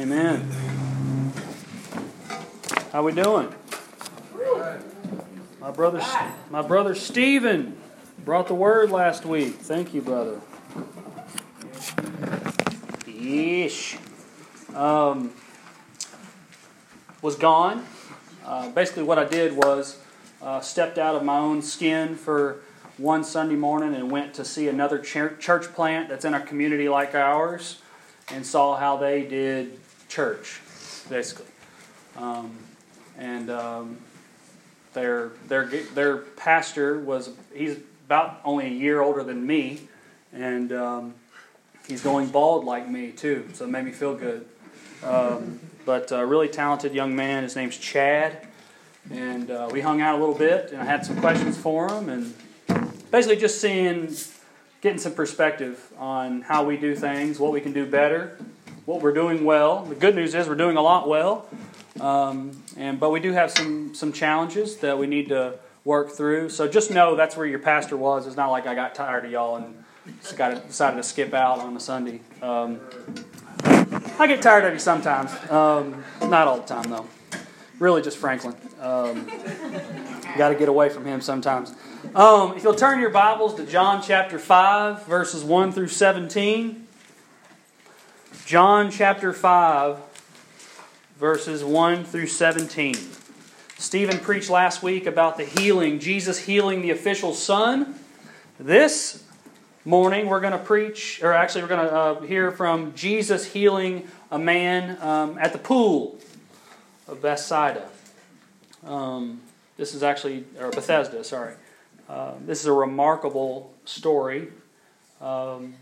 Amen. How we doing? My brother, my brother Stephen brought the word last week. Thank you, brother. Yeesh. Um, was gone. Uh, basically, what I did was uh, stepped out of my own skin for one Sunday morning and went to see another church plant that's in a community like ours and saw how they did church, basically. Um, and um, their their their pastor was he's about only a year older than me, and um, he's going bald like me too, so it made me feel good. Um, but a really talented young man. His name's Chad, and uh, we hung out a little bit, and I had some questions for him, and basically just seeing, getting some perspective on how we do things, what we can do better, what we're doing well. The good news is we're doing a lot well, um, and but we do have some some challenges that we need to work through. So just know that's where your pastor was. It's not like I got tired of y'all and got decided to skip out on a Sunday. Um, I get tired of you sometimes. Um, not all the time though. Really, just Franklin. Um, got to get away from him sometimes. Um, if you'll turn your Bibles to John chapter 5, verses 1 through 17. John chapter 5, verses 1 through 17. Stephen preached last week about the healing, Jesus healing the official son. This morning we're going to preach, or actually, we're going to uh, hear from Jesus healing a man um, at the pool of Bethsaida. Um, this is actually, or Bethesda, sorry. Uh, this is a remarkable story. Um,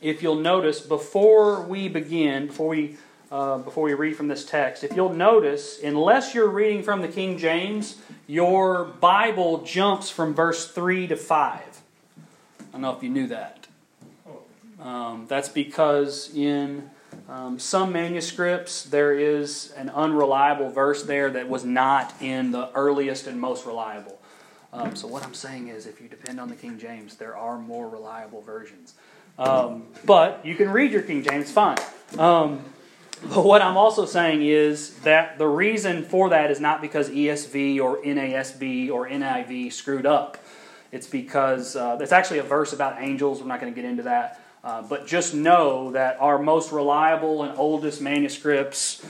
if you'll notice, before we begin, before we uh, before we read from this text, if you'll notice, unless you're reading from the King James, your Bible jumps from verse three to five. I don't know if you knew that. Um, that's because in um, some manuscripts there is an unreliable verse there that was not in the earliest and most reliable. Um, so what I'm saying is, if you depend on the King James, there are more reliable versions. Um, but you can read your King James fine. Um, but what I'm also saying is that the reason for that is not because ESV or NASB or NIV screwed up. It's because uh, it's actually a verse about angels. We're not going to get into that. Uh, but just know that our most reliable and oldest manuscripts,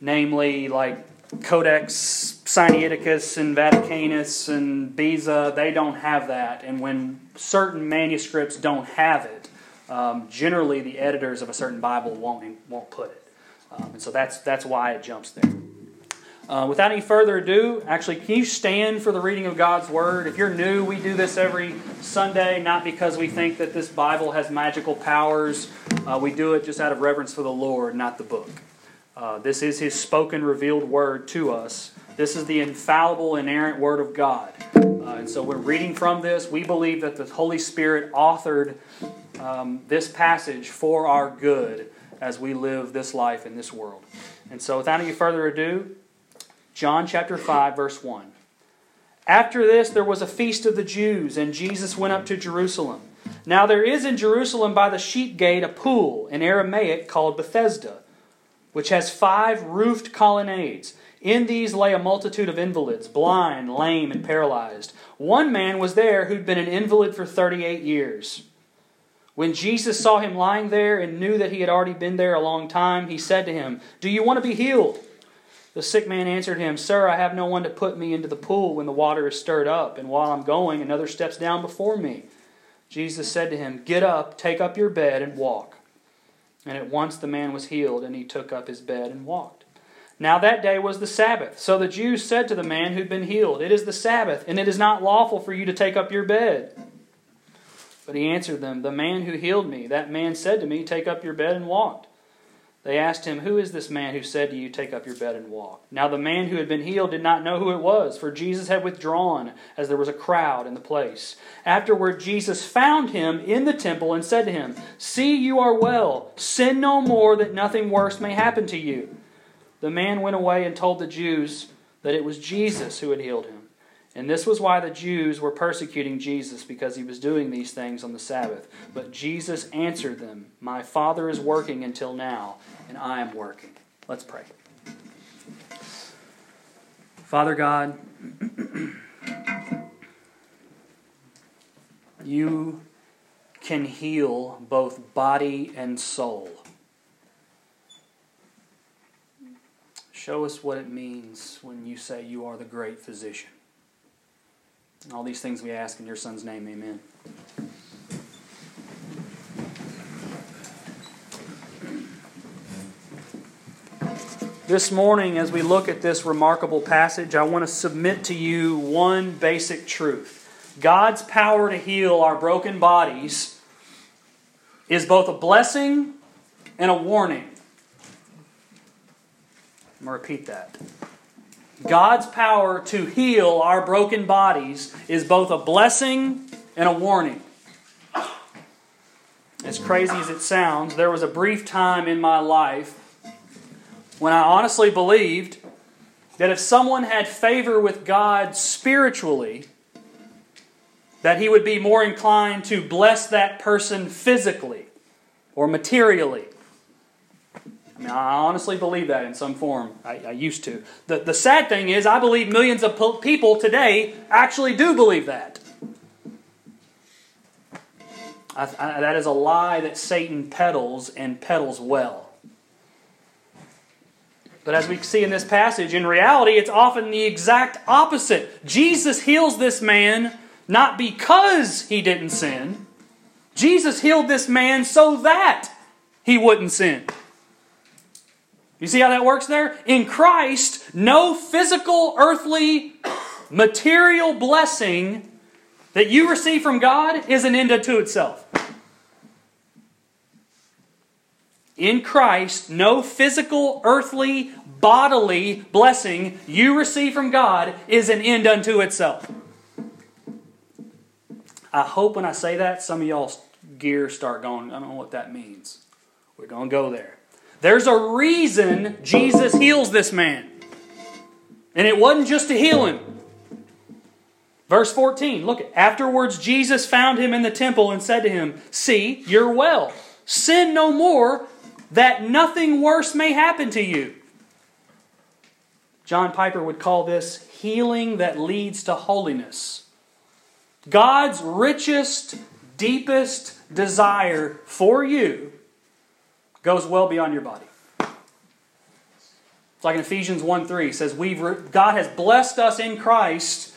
namely like Codex Sinaiticus and Vaticanus and Beza, they don't have that. And when certain manuscripts don't have it, um, generally the editors of a certain Bible won't, won't put it. Um, and so that's, that's why it jumps there. Uh, without any further ado, actually, can you stand for the reading of God's Word? If you're new, we do this every Sunday, not because we think that this Bible has magical powers. Uh, we do it just out of reverence for the Lord, not the book. Uh, this is His spoken, revealed Word to us. This is the infallible, inerrant Word of God. Uh, and so, when reading from this, we believe that the Holy Spirit authored um, this passage for our good as we live this life in this world. And so, without any further ado, John chapter 5, verse 1. After this, there was a feast of the Jews, and Jesus went up to Jerusalem. Now there is in Jerusalem by the sheep gate a pool, in Aramaic called Bethesda, which has five roofed colonnades. In these lay a multitude of invalids, blind, lame, and paralyzed. One man was there who'd been an invalid for 38 years. When Jesus saw him lying there and knew that he had already been there a long time, he said to him, Do you want to be healed? The sick man answered him, Sir, I have no one to put me into the pool when the water is stirred up, and while I'm going, another steps down before me. Jesus said to him, Get up, take up your bed, and walk. And at once the man was healed, and he took up his bed and walked. Now that day was the Sabbath. So the Jews said to the man who'd been healed, It is the Sabbath, and it is not lawful for you to take up your bed. But he answered them, The man who healed me, that man said to me, Take up your bed and walk. They asked him, Who is this man who said to you, Take up your bed and walk? Now the man who had been healed did not know who it was, for Jesus had withdrawn, as there was a crowd in the place. Afterward, Jesus found him in the temple and said to him, See, you are well. Sin no more, that nothing worse may happen to you. The man went away and told the Jews that it was Jesus who had healed him. And this was why the Jews were persecuting Jesus because he was doing these things on the Sabbath. But Jesus answered them, My Father is working until now, and I am working. Let's pray. Father God, you can heal both body and soul. Show us what it means when you say you are the great physician. And all these things we ask in your Son's name, amen. This morning, as we look at this remarkable passage, I want to submit to you one basic truth God's power to heal our broken bodies is both a blessing and a warning. I'm going to repeat that. God's power to heal our broken bodies is both a blessing and a warning. As crazy as it sounds, there was a brief time in my life when I honestly believed that if someone had favor with God spiritually, that he would be more inclined to bless that person physically or materially. I mean, I honestly believe that in some form. I, I used to. The, the sad thing is, I believe millions of people today actually do believe that. I, I, that is a lie that Satan peddles and peddles well. But as we see in this passage, in reality, it's often the exact opposite. Jesus heals this man not because he didn't sin, Jesus healed this man so that he wouldn't sin. You see how that works there? In Christ, no physical, earthly, material blessing that you receive from God is an end unto itself. In Christ, no physical, earthly, bodily blessing you receive from God is an end unto itself. I hope when I say that, some of y'all's gears start going, I don't know what that means. We're going to go there. There's a reason Jesus heals this man. And it wasn't just to heal him. Verse 14, look, afterwards Jesus found him in the temple and said to him, See, you're well. Sin no more, that nothing worse may happen to you. John Piper would call this healing that leads to holiness. God's richest, deepest desire for you goes well beyond your body. It's like in Ephesians 1 3 says, We've God has blessed us in Christ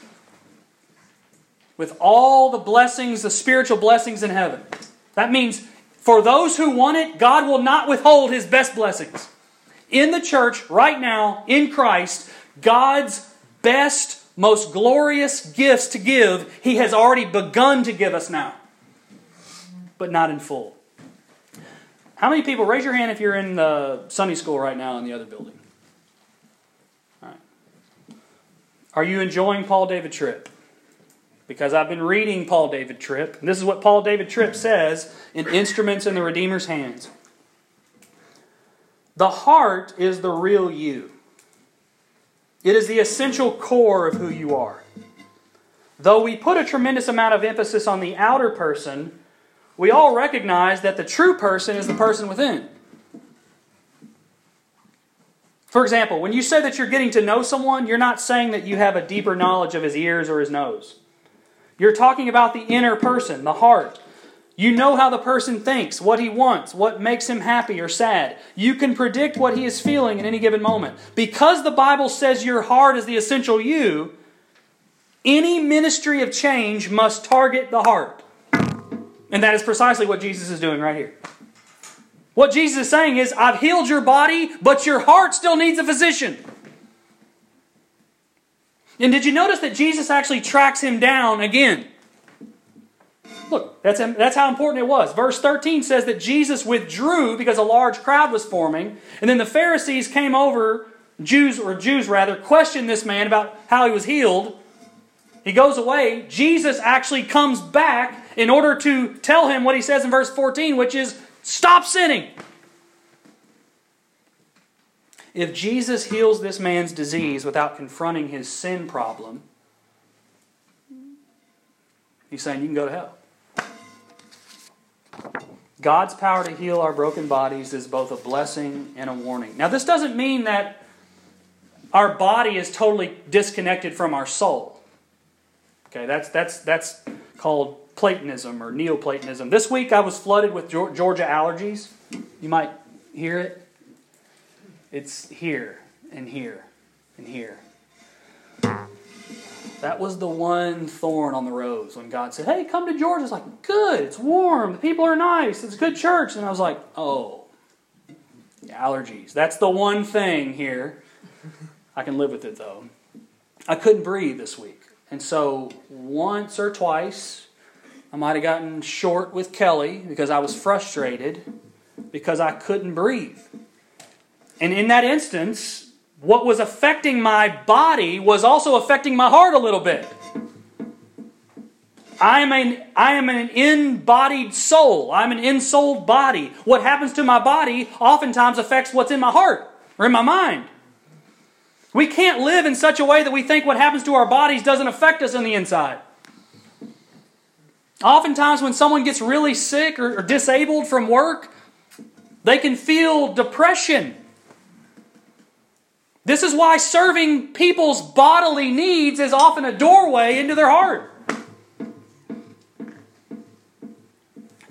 with all the blessings, the spiritual blessings in heaven. That means for those who want it, God will not withhold his best blessings. In the church, right now, in Christ, God's best, most glorious gifts to give, he has already begun to give us now, but not in full. How many people, raise your hand if you're in the Sunday school right now in the other building? All right. Are you enjoying Paul David Tripp? Because I've been reading Paul David Tripp. And this is what Paul David Tripp says in Instruments in the Redeemer's Hands. The heart is the real you. It is the essential core of who you are. Though we put a tremendous amount of emphasis on the outer person, we all recognize that the true person is the person within. For example, when you say that you're getting to know someone, you're not saying that you have a deeper knowledge of his ears or his nose. You're talking about the inner person, the heart. You know how the person thinks, what he wants, what makes him happy or sad. You can predict what he is feeling in any given moment. Because the Bible says your heart is the essential you, any ministry of change must target the heart. And that is precisely what Jesus is doing right here. What Jesus is saying is, I've healed your body, but your heart still needs a physician. And did you notice that Jesus actually tracks him down again? Look, that's, that's how important it was. Verse 13 says that Jesus withdrew because a large crowd was forming, and then the Pharisees came over, Jews, or Jews rather, questioned this man about how he was healed. He goes away. Jesus actually comes back in order to tell him what he says in verse 14, which is stop sinning. If Jesus heals this man's disease without confronting his sin problem, He's saying you can go to hell. God's power to heal our broken bodies is both a blessing and a warning. Now, this doesn't mean that our body is totally disconnected from our soul. Okay, that's, that's, that's called Platonism or Neoplatonism. This week I was flooded with Georgia allergies. You might hear it. It's here and here and here. That was the one thorn on the rose when God said, Hey, come to Georgia. It's like, good, it's warm, the people are nice, it's a good church. And I was like, Oh, allergies. That's the one thing here. I can live with it though. I couldn't breathe this week. And so once or twice, I might have gotten short with Kelly because I was frustrated because I couldn't breathe. And in that instance, what was affecting my body was also affecting my heart a little bit. I am an, I am an embodied soul. I'm an ensouled body. What happens to my body oftentimes affects what's in my heart or in my mind. We can't live in such a way that we think what happens to our bodies doesn't affect us on the inside. Oftentimes, when someone gets really sick or, or disabled from work, they can feel depression this is why serving people's bodily needs is often a doorway into their heart.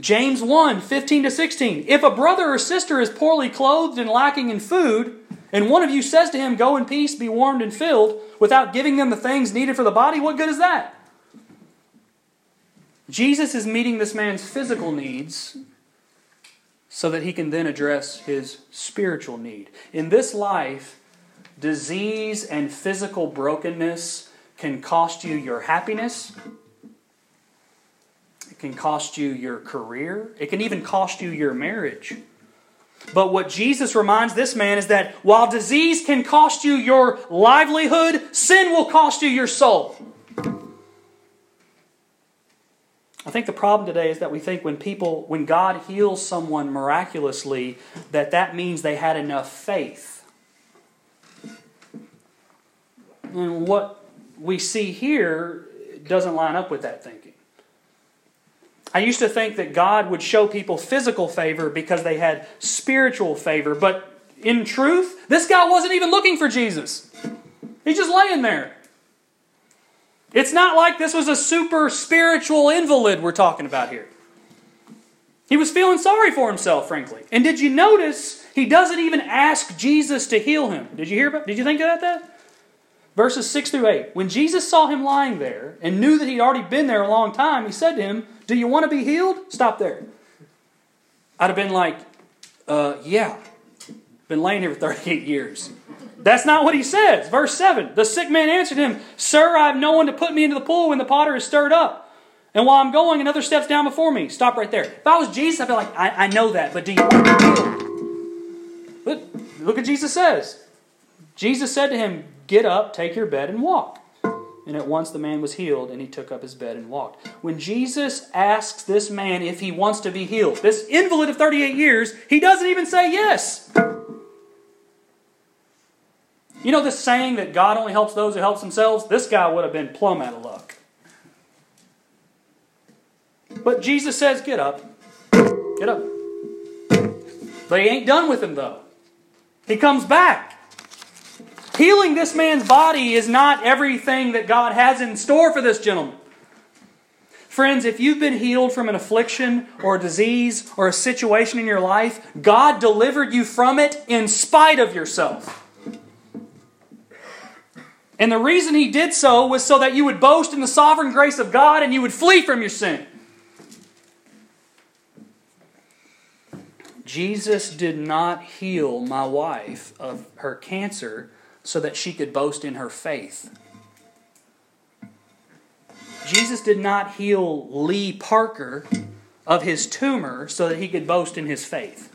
James 1 15 to 16. If a brother or sister is poorly clothed and lacking in food, and one of you says to him, Go in peace, be warmed and filled, without giving them the things needed for the body, what good is that? Jesus is meeting this man's physical needs so that he can then address his spiritual need. In this life, disease and physical brokenness can cost you your happiness. It can cost you your career. It can even cost you your marriage. But what Jesus reminds this man is that while disease can cost you your livelihood, sin will cost you your soul. I think the problem today is that we think when people, when God heals someone miraculously, that that means they had enough faith. And what we see here doesn't line up with that thinking. I used to think that God would show people physical favor because they had spiritual favor, but in truth, this guy wasn't even looking for Jesus. He's just laying there. It's not like this was a super spiritual invalid we're talking about here. He was feeling sorry for himself, frankly. And did you notice he doesn't even ask Jesus to heal him? Did you hear about did you think about that? Verses 6 through 8. When Jesus saw him lying there and knew that he'd already been there a long time, he said to him, Do you want to be healed? Stop there. I'd have been like, uh, Yeah. Been laying here for 38 years. That's not what he says. Verse 7 The sick man answered him, Sir, I have no one to put me into the pool when the potter is stirred up. And while I'm going, another steps down before me. Stop right there. If I was Jesus, I'd be like, I, I know that, but do you? Look, look what Jesus says. Jesus said to him, Get up, take your bed, and walk. And at once the man was healed, and he took up his bed and walked. When Jesus asks this man if he wants to be healed, this invalid of 38 years, he doesn't even say yes. You know this saying that God only helps those who help themselves? This guy would have been plumb out of luck. But Jesus says, Get up. Get up. He ain't done with him, though. He comes back. Healing this man's body is not everything that God has in store for this gentleman. Friends, if you've been healed from an affliction or a disease or a situation in your life, God delivered you from it in spite of yourself. And the reason He did so was so that you would boast in the sovereign grace of God and you would flee from your sin. Jesus did not heal my wife of her cancer so that she could boast in her faith. Jesus did not heal Lee Parker of his tumor so that he could boast in his faith.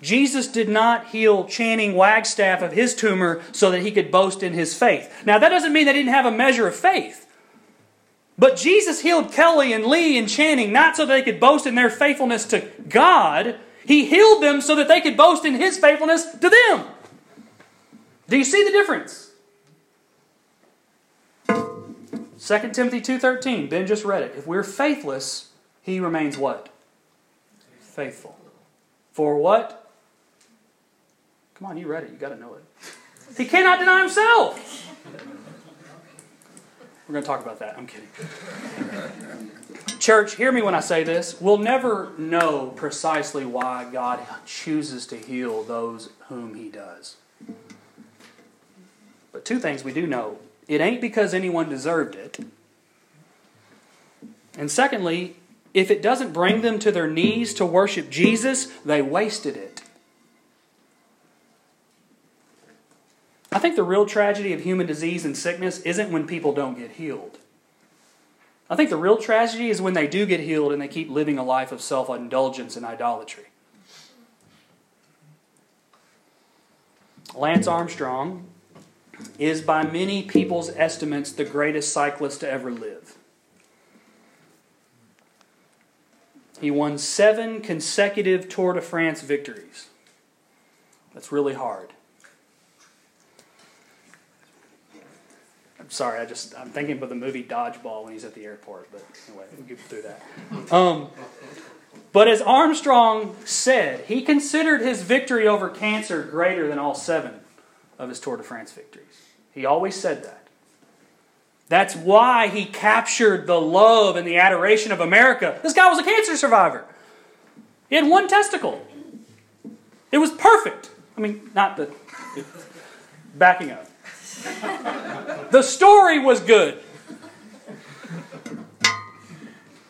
Jesus did not heal Channing Wagstaff of his tumor so that he could boast in his faith. Now, that doesn't mean they didn't have a measure of faith. But Jesus healed Kelly and Lee and Channing not so that they could boast in their faithfulness to God. He healed them so that they could boast in his faithfulness to them. Do you see the difference? 2 Timothy 2.13, Ben just read it. If we're faithless, he remains what? Faithful. For what? Come on, you read it. You got to know it. He cannot deny himself. We're going to talk about that. I'm kidding. Church, hear me when I say this. We'll never know precisely why God chooses to heal those whom He does. But two things we do know it ain't because anyone deserved it. And secondly, if it doesn't bring them to their knees to worship Jesus, they wasted it. I think the real tragedy of human disease and sickness isn't when people don't get healed. I think the real tragedy is when they do get healed and they keep living a life of self indulgence and idolatry. Lance Armstrong is, by many people's estimates, the greatest cyclist to ever live. He won seven consecutive Tour de France victories. That's really hard. Sorry, I just I'm thinking about the movie Dodgeball when he's at the airport, but anyway, we'll get through that. Um, but as Armstrong said, he considered his victory over cancer greater than all seven of his Tour de France victories. He always said that. That's why he captured the love and the adoration of America. This guy was a cancer survivor. He had one testicle. It was perfect. I mean, not the. Backing up. The story was good.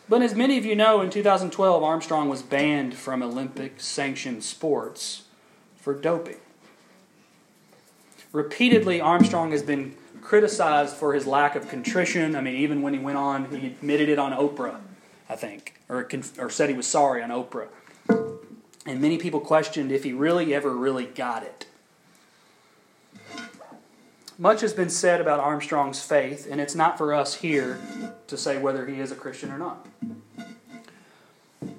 But as many of you know, in 2012, Armstrong was banned from Olympic sanctioned sports for doping. Repeatedly, Armstrong has been criticized for his lack of contrition. I mean, even when he went on, he admitted it on Oprah, I think, or, or said he was sorry on Oprah. And many people questioned if he really ever really got it. Much has been said about Armstrong's faith, and it's not for us here to say whether he is a Christian or not.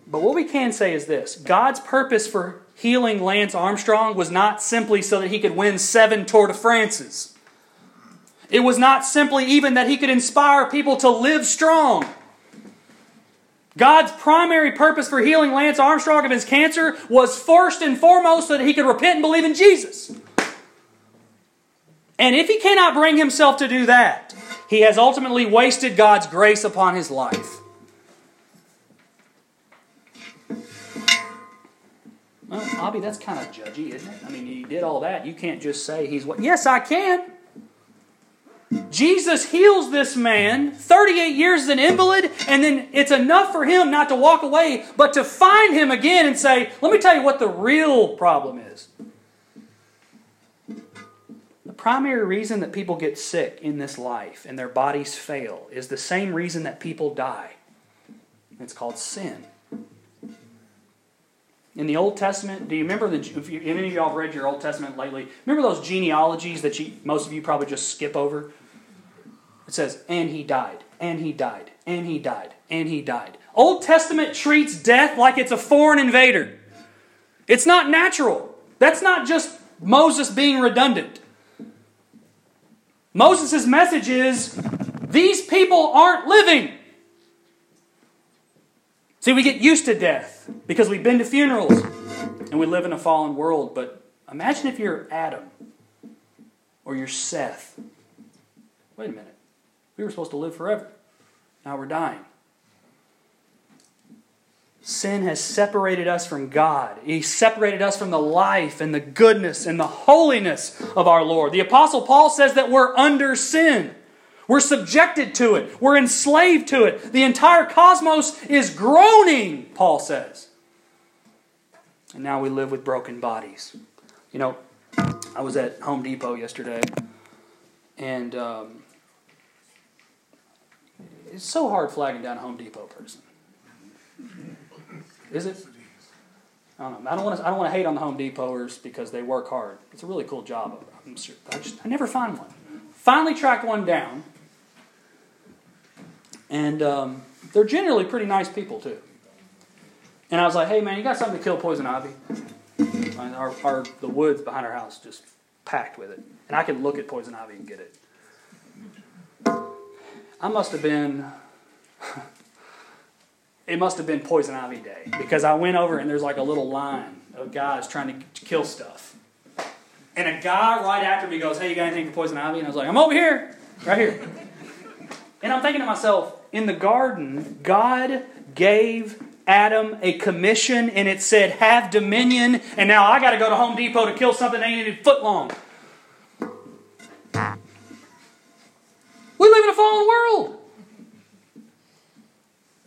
But what we can say is this God's purpose for healing Lance Armstrong was not simply so that he could win seven Tour de France's. It was not simply even that he could inspire people to live strong. God's primary purpose for healing Lance Armstrong of his cancer was first and foremost so that he could repent and believe in Jesus. And if he cannot bring himself to do that, he has ultimately wasted God's grace upon his life. Well, Bobby, that's kind of judgy, isn't it? I mean, he did all that. You can't just say he's what. Yes, I can. Jesus heals this man, 38 years as an invalid, and then it's enough for him not to walk away, but to find him again and say, Let me tell you what the real problem is. Primary reason that people get sick in this life and their bodies fail is the same reason that people die. It's called sin. In the Old Testament, do you remember the? If you, any of y'all have read your Old Testament lately, remember those genealogies that you, most of you probably just skip over. It says, "And he died, and he died, and he died, and he died." Old Testament treats death like it's a foreign invader. It's not natural. That's not just Moses being redundant. Moses' message is these people aren't living. See, we get used to death because we've been to funerals and we live in a fallen world. But imagine if you're Adam or you're Seth. Wait a minute. We were supposed to live forever. Now we're dying. Sin has separated us from God. He separated us from the life and the goodness and the holiness of our Lord. The Apostle Paul says that we're under sin. We're subjected to it. We're enslaved to it. The entire cosmos is groaning, Paul says. And now we live with broken bodies. You know, I was at Home Depot yesterday, and um, it's so hard flagging down a Home Depot person. Is it? I don't know. I don't want to. I don't want to hate on the Home Depoters because they work hard. It's a really cool job. I'm sure. I just I never find one. Finally tracked one down, and um, they're generally pretty nice people, too. And I was like, hey, man, you got something to kill poison ivy? And our, our, the woods behind our house just packed with it. And I could look at poison ivy and get it. I must have been. it must have been poison ivy day because I went over and there's like a little line of guys trying to kill stuff. And a guy right after me goes, Hey, you got anything for poison ivy? And I was like, I'm over here, right here. and I'm thinking to myself, in the garden, God gave Adam a commission and it said, Have dominion. And now I got to go to Home Depot to kill something that ain't even foot long. We live in a fallen world.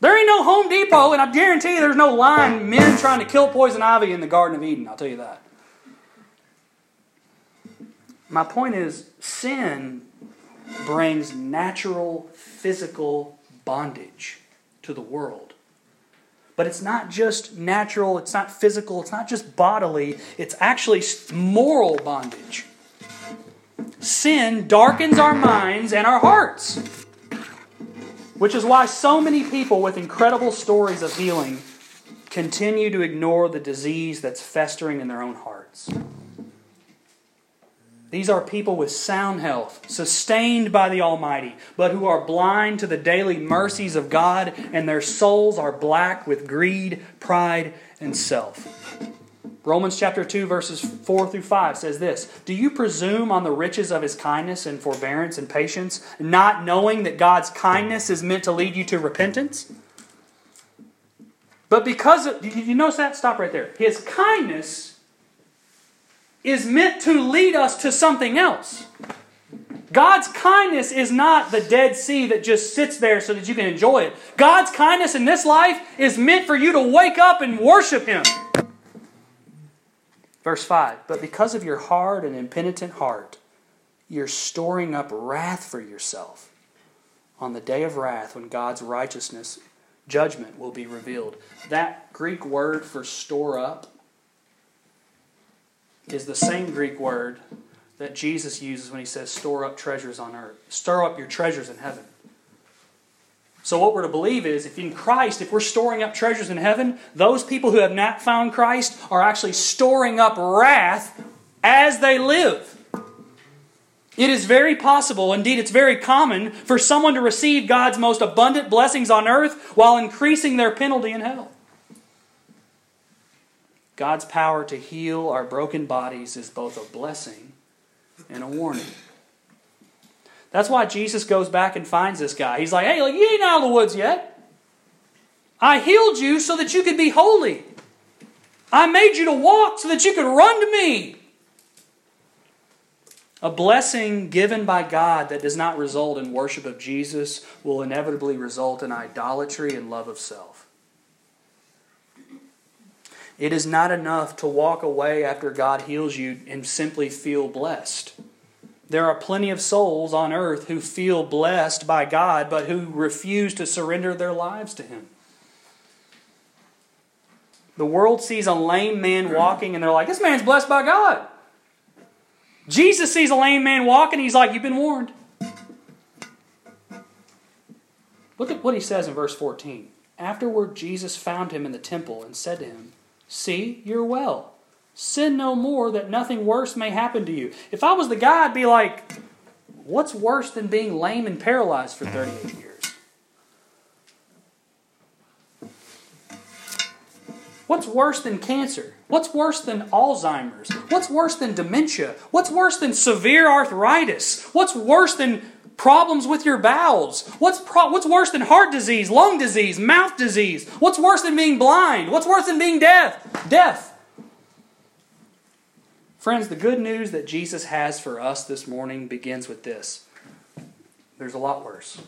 There ain't no Home Depot, and I guarantee you there's no line men trying to kill poison ivy in the Garden of Eden. I'll tell you that. My point is, sin brings natural physical bondage to the world. But it's not just natural, it's not physical, it's not just bodily, it's actually moral bondage. Sin darkens our minds and our hearts. Which is why so many people with incredible stories of healing continue to ignore the disease that's festering in their own hearts. These are people with sound health, sustained by the Almighty, but who are blind to the daily mercies of God, and their souls are black with greed, pride, and self. Romans chapter 2, verses 4 through 5 says this Do you presume on the riches of his kindness and forbearance and patience, not knowing that God's kindness is meant to lead you to repentance? But because of, did you notice that? Stop right there. His kindness is meant to lead us to something else. God's kindness is not the Dead Sea that just sits there so that you can enjoy it. God's kindness in this life is meant for you to wake up and worship Him. Verse 5 But because of your hard and impenitent heart, you're storing up wrath for yourself on the day of wrath when God's righteousness, judgment will be revealed. That Greek word for store up is the same Greek word that Jesus uses when he says, store up treasures on earth. Stir up your treasures in heaven. So, what we're to believe is if in Christ, if we're storing up treasures in heaven, those people who have not found Christ are actually storing up wrath as they live. It is very possible, indeed, it's very common, for someone to receive God's most abundant blessings on earth while increasing their penalty in hell. God's power to heal our broken bodies is both a blessing and a warning. That's why Jesus goes back and finds this guy. He's like, hey, you ain't out of the woods yet. I healed you so that you could be holy. I made you to walk so that you could run to me. A blessing given by God that does not result in worship of Jesus will inevitably result in idolatry and love of self. It is not enough to walk away after God heals you and simply feel blessed. There are plenty of souls on earth who feel blessed by God, but who refuse to surrender their lives to Him. The world sees a lame man walking and they're like, this man's blessed by God. Jesus sees a lame man walking, and he's like, You've been warned. Look at what he says in verse 14. Afterward, Jesus found him in the temple and said to him, See, you're well. Sin no more that nothing worse may happen to you. If I was the guy, I'd be like, what's worse than being lame and paralyzed for 38 years? What's worse than cancer? What's worse than Alzheimer's? What's worse than dementia? What's worse than severe arthritis? What's worse than problems with your bowels? What's, pro- what's worse than heart disease, lung disease, mouth disease? What's worse than being blind? What's worse than being deaf? Deaf. Friends, the good news that Jesus has for us this morning begins with this. There's a lot worse.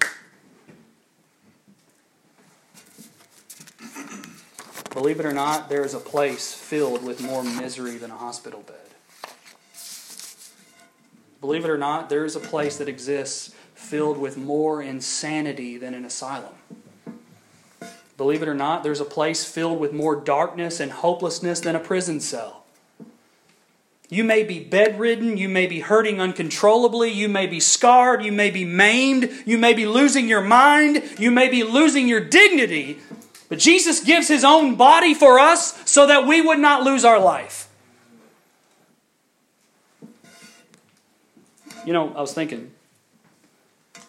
Believe it or not, there is a place filled with more misery than a hospital bed. Believe it or not, there is a place that exists filled with more insanity than an asylum. Believe it or not, there's a place filled with more darkness and hopelessness than a prison cell. You may be bedridden, you may be hurting uncontrollably, you may be scarred, you may be maimed, you may be losing your mind, you may be losing your dignity, but Jesus gives his own body for us so that we would not lose our life. You know, I was thinking,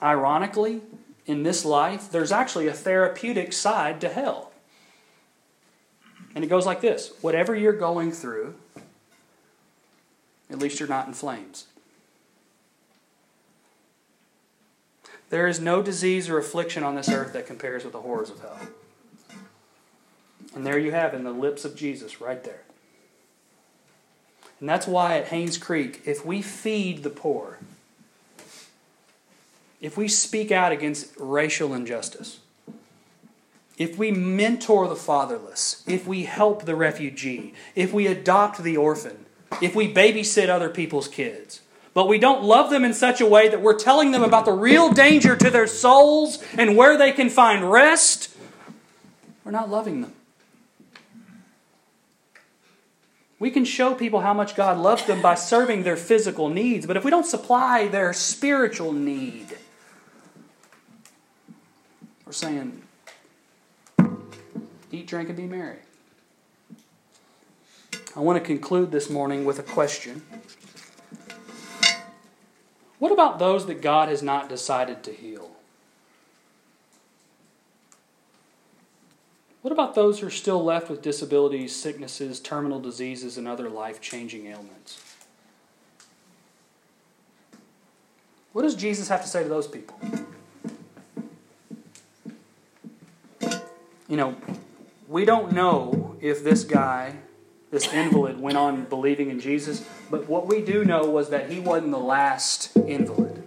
ironically, in this life, there's actually a therapeutic side to hell. And it goes like this whatever you're going through, at least you're not in flames. There is no disease or affliction on this earth that compares with the horrors of hell. And there you have in the lips of Jesus right there. And that's why at Haynes Creek, if we feed the poor, if we speak out against racial injustice, if we mentor the fatherless, if we help the refugee, if we adopt the orphan, if we babysit other people's kids, but we don't love them in such a way that we're telling them about the real danger to their souls and where they can find rest, we're not loving them. We can show people how much God loves them by serving their physical needs, but if we don't supply their spiritual need, we're saying, eat, drink, and be merry. I want to conclude this morning with a question. What about those that God has not decided to heal? What about those who are still left with disabilities, sicknesses, terminal diseases, and other life changing ailments? What does Jesus have to say to those people? You know, we don't know if this guy, this invalid, went on believing in Jesus, but what we do know was that he wasn't the last invalid.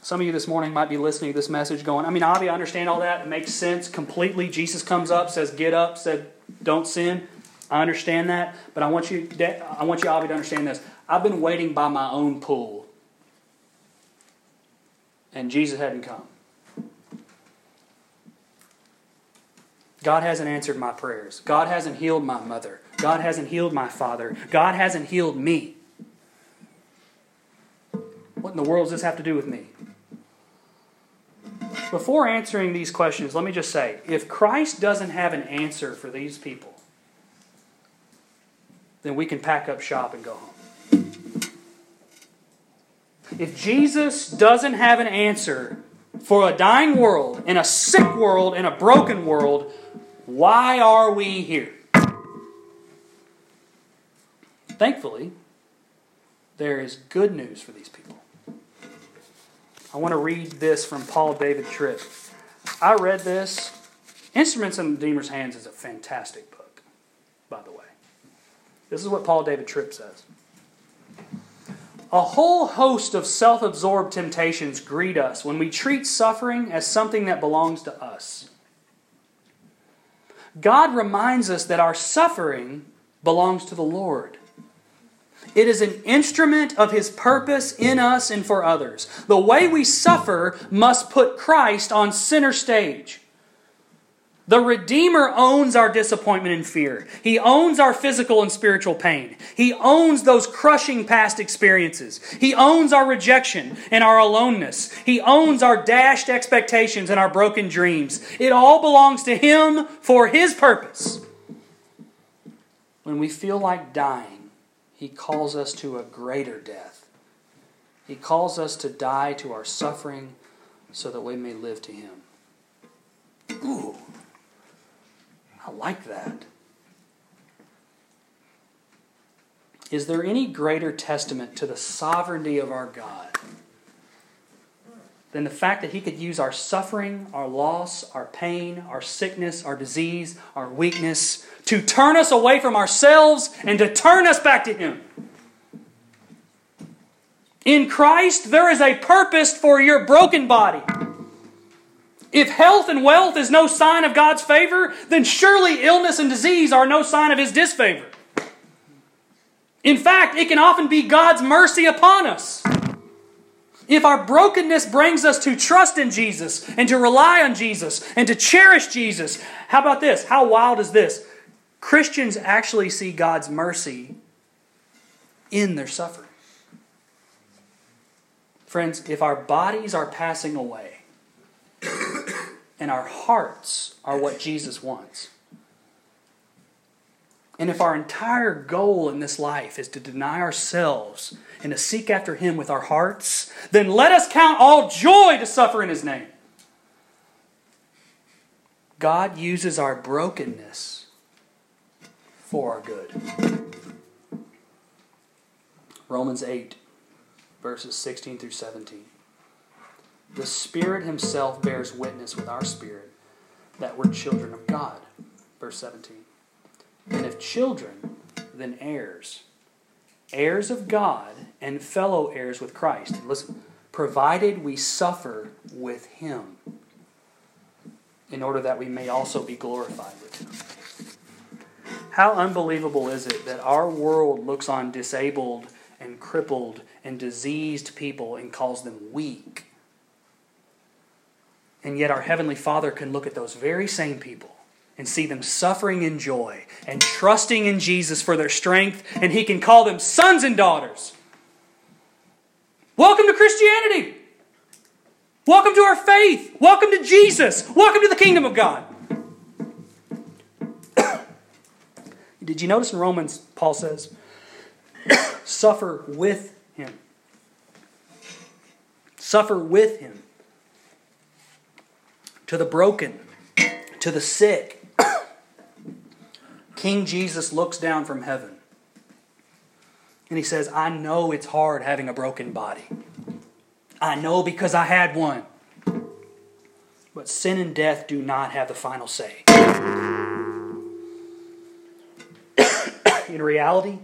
Some of you this morning might be listening to this message going, I mean, Avi, I understand all that. It makes sense completely. Jesus comes up, says, Get up, said, Don't sin. I understand that, but I want you, I want you, Avi, to understand this. I've been waiting by my own pool, and Jesus hadn't come. God hasn't answered my prayers. God hasn't healed my mother. God hasn't healed my father. God hasn't healed me. What in the world does this have to do with me? Before answering these questions, let me just say if Christ doesn't have an answer for these people, then we can pack up shop and go home. If Jesus doesn't have an answer for a dying world, in a sick world, in a broken world, why are we here? Thankfully, there is good news for these people. I want to read this from Paul David Tripp. I read this. Instruments in the Redeemer's Hands is a fantastic book, by the way. This is what Paul David Tripp says. A whole host of self absorbed temptations greet us when we treat suffering as something that belongs to us. God reminds us that our suffering belongs to the Lord. It is an instrument of His purpose in us and for others. The way we suffer must put Christ on center stage. The Redeemer owns our disappointment and fear. He owns our physical and spiritual pain. He owns those crushing past experiences. He owns our rejection and our aloneness. He owns our dashed expectations and our broken dreams. It all belongs to Him for His purpose. When we feel like dying, he calls us to a greater death. He calls us to die to our suffering so that we may live to Him. Ooh, I like that. Is there any greater testament to the sovereignty of our God than the fact that He could use our suffering, our loss, our pain, our sickness, our disease, our weakness to turn us away from ourselves and to turn us back to Him. In Christ, there is a purpose for your broken body. If health and wealth is no sign of God's favor, then surely illness and disease are no sign of His disfavor. In fact, it can often be God's mercy upon us. If our brokenness brings us to trust in Jesus and to rely on Jesus and to cherish Jesus, how about this? How wild is this? Christians actually see God's mercy in their suffering. Friends, if our bodies are passing away and our hearts are what Jesus wants, And if our entire goal in this life is to deny ourselves and to seek after Him with our hearts, then let us count all joy to suffer in His name. God uses our brokenness for our good. Romans 8, verses 16 through 17. The Spirit Himself bears witness with our spirit that we're children of God. Verse 17. And if children, then heirs. Heirs of God and fellow heirs with Christ. listen, provided we suffer with Him, in order that we may also be glorified with Him. How unbelievable is it that our world looks on disabled and crippled and diseased people and calls them weak? And yet, our Heavenly Father can look at those very same people and see them suffering in joy and trusting in Jesus for their strength, and He can call them sons and daughters. Welcome to Christianity. Welcome to our faith. Welcome to Jesus. Welcome to the kingdom of God. Did you notice in Romans, Paul says, suffer with Him? Suffer with Him to the broken, to the sick. King Jesus looks down from heaven and he says, I know it's hard having a broken body. I know because I had one. But sin and death do not have the final say. In reality,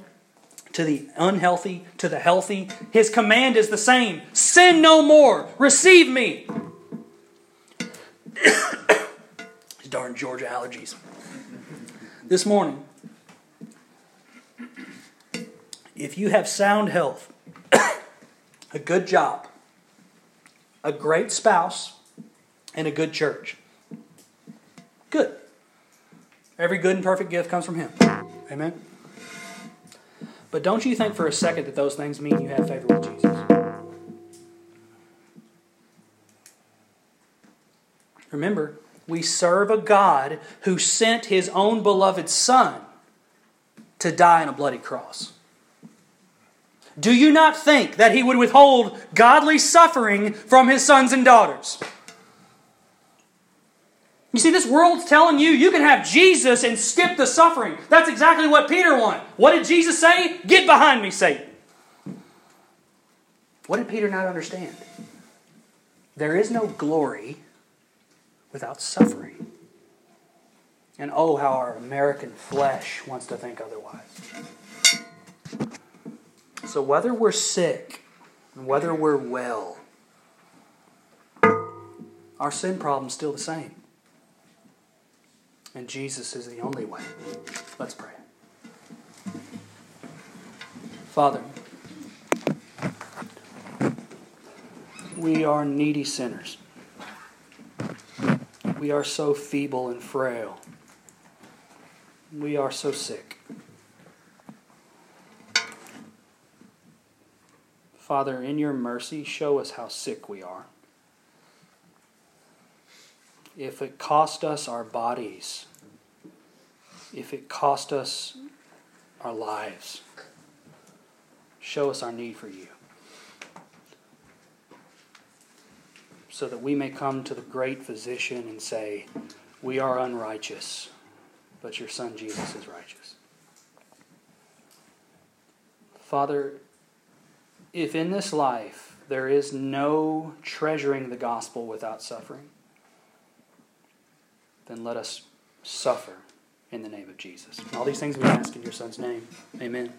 to the unhealthy, to the healthy, his command is the same sin no more, receive me. darn Georgia allergies. This morning, if you have sound health, a good job, a great spouse, and a good church, good. Every good and perfect gift comes from Him. Amen? But don't you think for a second that those things mean you have favor with Jesus? Remember, we serve a God who sent his own beloved Son to die on a bloody cross. Do you not think that he would withhold godly suffering from his sons and daughters? You see, this world's telling you you can have Jesus and skip the suffering. That's exactly what Peter wanted. What did Jesus say? Get behind me, Satan. What did Peter not understand? There is no glory without suffering. And oh, how our American flesh wants to think otherwise. So, whether we're sick and whether we're well, our sin problem's still the same. And Jesus is the only way. Let's pray. Father, we are needy sinners. We are so feeble and frail. We are so sick. Father, in your mercy, show us how sick we are. If it cost us our bodies, if it cost us our lives, show us our need for you. So that we may come to the great physician and say, We are unrighteous, but your Son Jesus is righteous. Father, if in this life there is no treasuring the gospel without suffering, then let us suffer in the name of Jesus. all these things we ask in your Son's name. Amen.